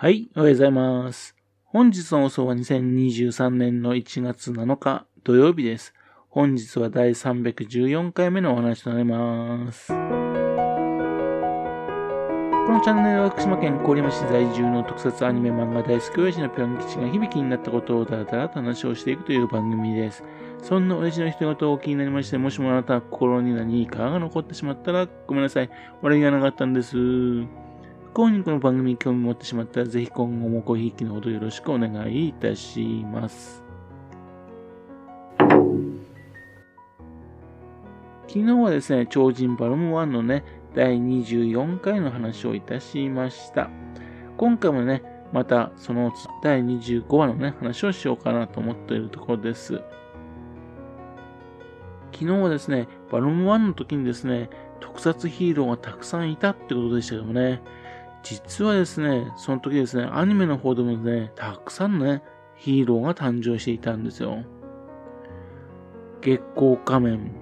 はい、おはようございます。本日の放送は2023年の1月7日土曜日です。本日は第314回目のお話となります。このチャンネルは福島県郡山市在住の特撮アニメ漫画大好き親父のぴょん吉が響きになったことをだらだらと話をしていくという番組です。そんな親父の人事を気になりまして、もしもあなた心に何かが残ってしまったらごめんなさい。悪気がなかったんです。幸にこの番組に興味持ってしまったら、ぜひ今後もごひいきのほどよろしくお願いいたします。昨日はですね、超人バルム1のね、第24回の話をいたしました。今回もね、またその第25話のね、話をしようかなと思っているところです。昨日はですね、バルム1の時にですね、特撮ヒーローがたくさんいたってことでしたけどもね、実はですね、その時ですね、アニメの方でもね、たくさんのね、ヒーローが誕生していたんですよ。月光仮面、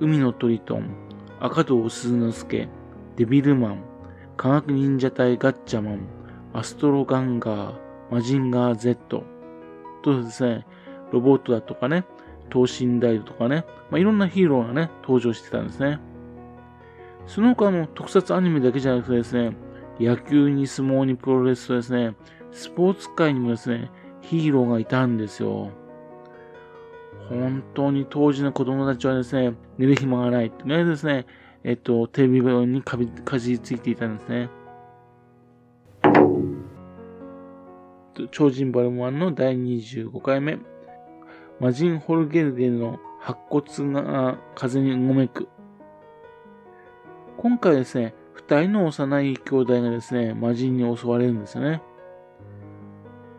海のトリトン、赤道鈴之助、デビルマン、科学忍者隊ガッチャマン、アストロガンガー、マジンガー Z とですね、ロボットだとかね、等身大とかね、まあ、いろんなヒーローがね、登場してたんですね。その他の特撮アニメだけじゃなくてですね、野球に相撲にプロレスとですね、スポーツ界にもですね、ヒーローがいたんですよ。本当に当時の子供たちはですね、寝る暇がない。とりあえずですね、えっと、テレビ版にかびかじりついていたんですね。超人バルモアンの第25回目。マジン・ホルゲルゲルの白骨が風にうごめく。今回はですね、人の幼い兄弟がですね、魔人に襲われるんですよね。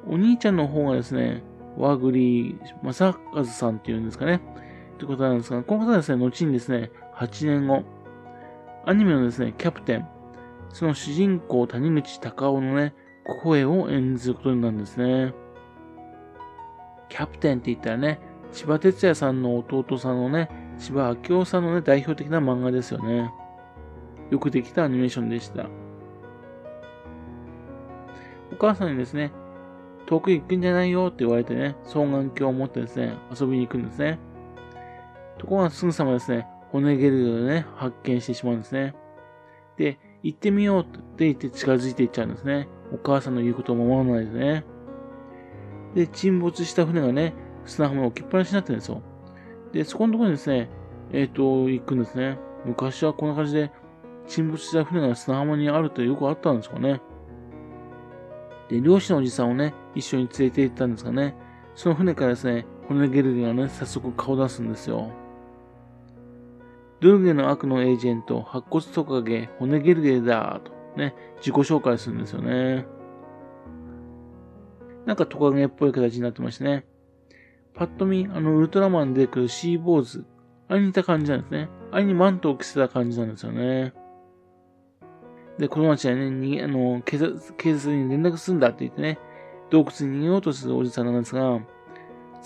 お兄ちゃんの方がですね、ワグリ正和さんっていうんですかね。ということなんですが、この方はですね、後にですね、8年後、アニメのですね、キャプテン、その主人公谷口隆夫のね、声を演ずることになるんですね。キャプテンって言ったらね、千葉哲也さんの弟さんのね、千葉明夫さんのね、代表的な漫画ですよね。よくできたアニメーションでした。お母さんにですね、遠く行くんじゃないよって言われてね、双眼鏡を持ってですね、遊びに行くんですね。ところがすぐさまですね、骨ゲルでね、発見してしまうんですね。で、行ってみようって言って近づいていっちゃうんですね。お母さんの言うことを守らないですね。で、沈没した船がね、砂浜に置きっぱなしになってるんですよ。で、そこのところにですね、えっ、ー、と、行くんですね。昔はこんな感じで沈没した船が砂浜にあるとよくあったんですかね。で、漁師のおじさんをね、一緒に連れて行ったんですがね、その船からですね、骨ゲルゲがね、早速顔出すんですよ。ドルゲの悪のエージェント、白骨トカゲ、骨ゲルゲだとね、自己紹介するんですよね。なんかトカゲっぽい形になってましてね。パッと見、あの、ウルトラマンで出てくるシーボーズ、あれに似た感じなんですね。あれにマントを着せた感じなんですよね。で、子供たちはね、にあの警察、警察に連絡するんだって言ってね、洞窟に逃げようとするおじさんなんですが、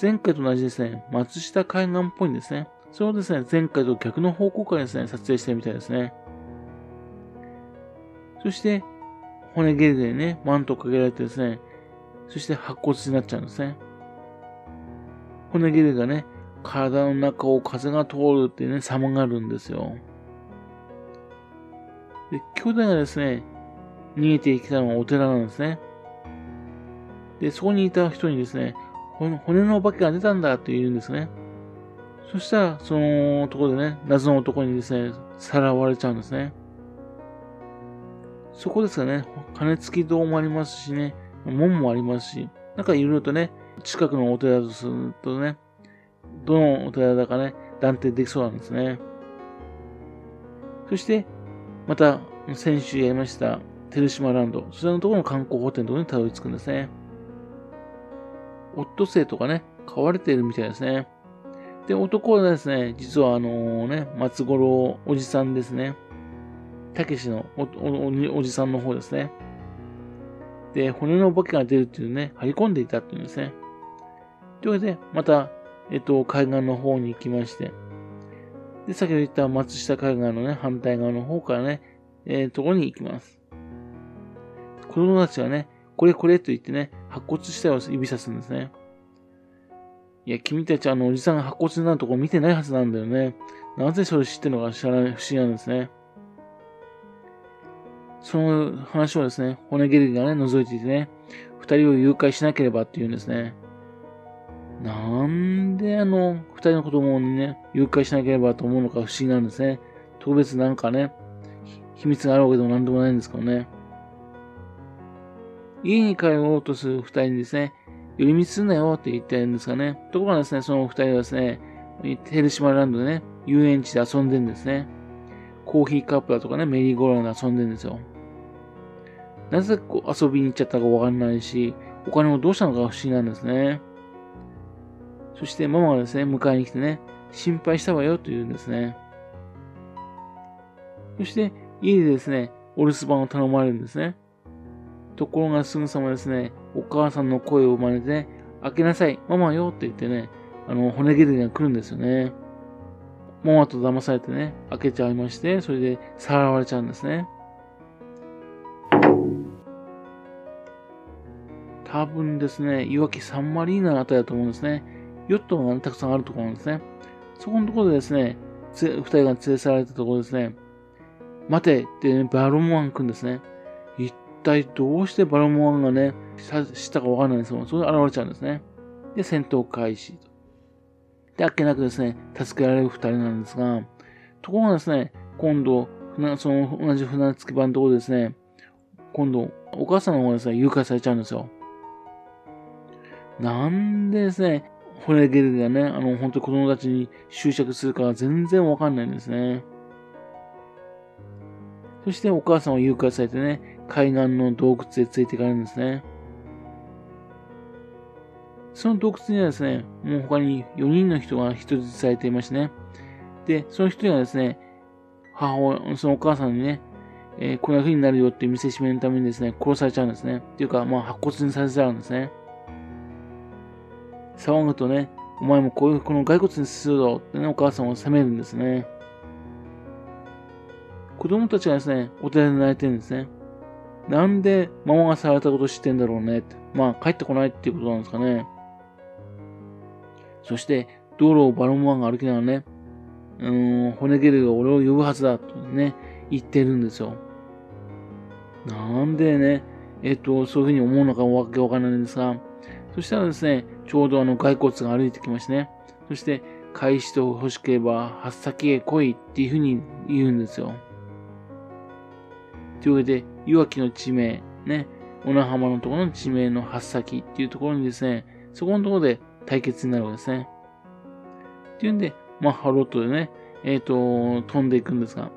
前回と同じですね、松下海岸っぽいんですね。それをですね、前回と逆の方向からですね、撮影してるみたいですね。そして、骨ゲルでね、マントをかけられてですね、そして白骨になっちゃうんですね。骨ゲルがね、体の中を風が通るってね、様があるんですよ。で、兄弟がですね、逃げてきたのはお寺なんですね。で、そこにいた人にですね、骨のお化けが出たんだって言うんですね。そしたら、そのとこでね、謎の男にですね、さらわれちゃうんですね。そこですかね、金付き堂もありますしね、門もありますし、なんかいろいろとね、近くのお寺とするとね、どのお寺だかね、断定できそうなんですね。そして、また、先週やりました、照島ランド、そちらのところの観光ホテルのところにたどり着くんですね。オットセイとかね、飼われているみたいですね。で、男はですね、実はあのね、松五郎おじさんですね。たけしのおじさんの方ですね。で、骨のお化けが出るっていうね、張り込んでいたっていうんですね。というわけで、また、えっと、海岸の方に行きまして、で、先ほど言った松下海岸のね、反対側の方からね、えー、ところに行きます。子供たちはね、これこれと言ってね、白骨死体を指さすんですね。いや、君たちあのおじさんが白骨になるとこ見てないはずなんだよね。なぜそれ知ってるのか知らない不思議なんですね。その話をですね、骨ゲルがね、覗いていてね、二人を誘拐しなければって言うんですね。なんであの、二人の子供にね、誘拐しなければと思うのか不思議なんですね。特別なんかね、秘密があるわけでもなんでもないんですけどね。家に帰ろうとする二人にですね、寄り道すんなよって言ってるんですがね。ところがですね、そのお二人はですね、ヘルシマランドでね、遊園地で遊んでんですね。コーヒーカップだとかね、メリーゴーランドで遊んでんですよ。なぜこう遊びに行っちゃったかわかんないし、お金をどうしたのか不思議なんですね。そしてママがですね、迎えに来てね、心配したわよと言うんですね。そして家でですね、お留守番を頼まれるんですね。ところがすぐさまですね、お母さんの声を真似て、開けなさい、ママよって言ってね、あの、骨切りが来るんですよね。ママと騙されてね、開けちゃいまして、それでさらわれちゃうんですね。多分ですね、いわきサンマリーナのあたりだと思うんですね。ヨットが、たくさんあるところなんですね。そこのところでですね、二人が連れ去られたところですね、待てってね、バロモアンくんですね。一体どうしてバロモアンがね、したかわかんないんですけど、それで現れちゃうんですね。で、戦闘開始。で、あっけなくですね、助けられる二人なんですが、ところがですね、今度、その同じ船着き場のところですね、今度、お母さんの方がですね、誘拐されちゃうんですよ。なんでですね、ホレゲルがね、あの、本当に子供たちに執着するか全然わかんないんですね。そしてお母さんは誘拐されてね、海岸の洞窟へ連れて行かれるんですね。その洞窟にはですね、もう他に4人の人が人質されていましてね。で、その一人がですね、母親、そのお母さんにね、えー、こんな風になるよって見せしめるためにですね、殺されちゃうんですね。っていうか、まあ、白骨にさせちゃうんですね。騒ぐとね、お前もこういう、この骸骨にするぞってね、お母さんを責めるんですね。子供たちがですね、お寺で泣いてるんですね。なんでママがされたこと知ってんだろうねって。まあ、帰ってこないっていうことなんですかね。そして、道路をバロンワンが歩きながらね、うーん、骨ゲルが俺を呼ぶはずだとね、言ってるんですよ。なんでね、えっと、そういうふうに思うのかわけわからないんですが、そしたらですね、ちょうどあの骸骨が歩いてきましてね、そして、返して欲しければ、八先へ来いっていうふうに言うんですよ。というわけで、いわきの地名、ね、小名浜のところの地名の八先っていうところにですね、そこのところで対決になるわけですね。っていうんで、まあ、ハロットでね、えっ、ー、と、飛んでいくんですが、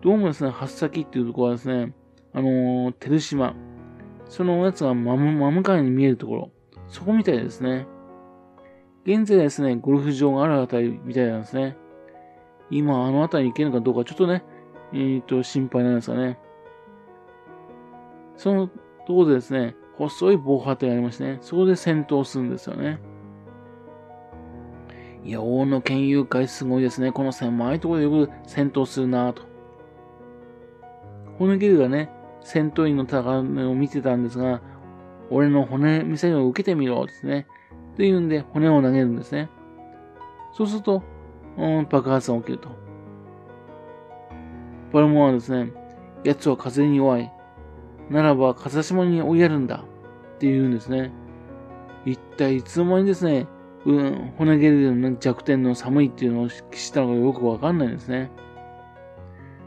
どうもですね、八先っていうところはですね、あのー、照島、そのやつが真向かいに見えるところ、そこみたいですね。現在ですね、ゴルフ場があるあたりみたいなんですね。今、あのあたりに行けるのかどうか、ちょっとね、えっ、ー、と、心配なんですかね。そのところでですね、細い防波堤がありましてね、そこで戦闘するんですよね。いや、大野県友会すごいですね。この狭いところでよく戦闘するなぁと。骨切りがね、戦闘員の高めを見てたんですが、俺の骨見せを受けてみろですね。というんで骨を投げるんですね。そうすると、うん、爆発が起きると。バルモアはですね、奴は風に弱い。ならば風下に追いやるんだ。って言うんですね。一体いつの間にですね、うん、骨ゲルの弱点の寒いっていうのを知ったのがよくわかんないんですね。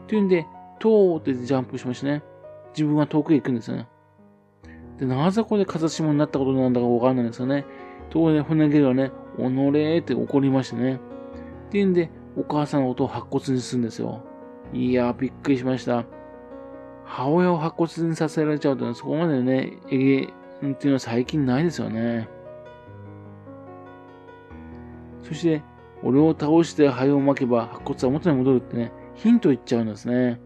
というんで、とーってジャンプしましてね、自分は遠くへ行くんですよね。で、なぜここで風下になったことなんだかわかんないんですよね。ところで骨ゲルはね、おのれーって怒りましてね。っていうんで、お母さんの音を白骨にするんですよ。いやびっくりしました。母親を白骨にさせられちゃうと、そこまでね、えげっていうのは最近ないですよね。そして、俺を倒して灰を巻けば白骨は元に戻るってね、ヒント言っちゃうんですね。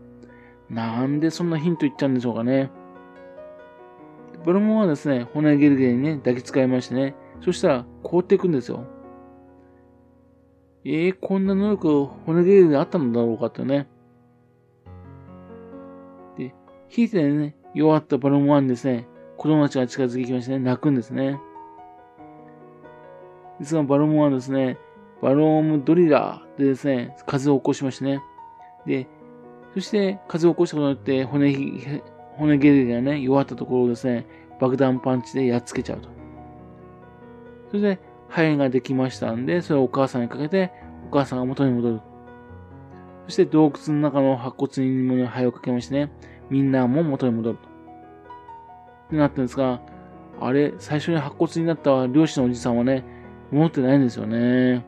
なんでそんなヒント言っちゃうんでしょうかね。ブロモンはですね、骨ゲルゲにね、抱きつかれましてね、そしたら凍っていくんですよ。えー、こんな能力骨ゲルゲにあったのだろうかってね。引いてね、弱ったバロンワンですね、子供たちが近づいてきましてね、泣くんですね。ですが、バロムはですね、バロームドリラーでですね、風を起こしましてね。で、そして風を起こしたことによって骨、骨ゲルがね、弱ったところをですね、爆弾パンチでやっつけちゃうと。それで、肺ができましたんで、それをお母さんにかけて、お母さんが元に戻る。そして洞窟の中の白骨にも肺をかけましてね、みんなも元に戻ると。ってなったんですが、あれ、最初に白骨になった漁師のおじさんはね、戻ってないんですよね。っ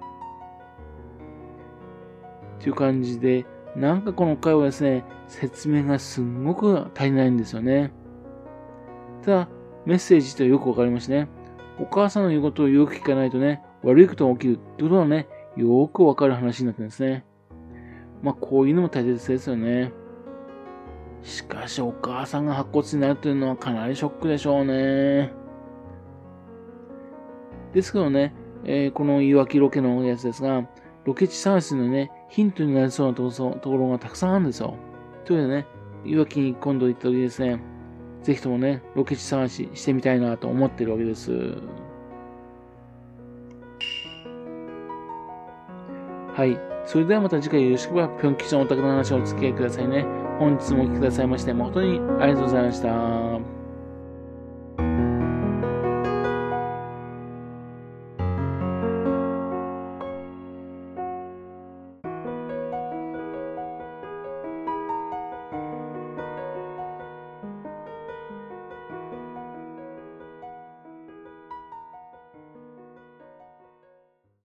ていう感じで、なんかこの回はですね、説明がすんごく足りないんですよね。ただ、メッセージとよくわかりましたね。お母さんの言うことをよく聞かないとね、悪いことが起きるってことはね、よくわかる話になってるんですね。まあ、こういうのも大切ですよね。しかし、お母さんが白骨になるというのはかなりショックでしょうね。ですけどね、えー、このいわきロケのやつですが、ロケ地探しのね、ヒントになりそうなところがたくさんあるんですよ。というわけでね、いわきに今度行った時ですね、ぜひともね、ロケ地探ししてみたいなと思ってるわけです。はい。それではまた次回よろしくば、ぴょん吉のお宅の話をお付き合いくださいね。本日もお聴きくださいまして、誠にありがとうございました。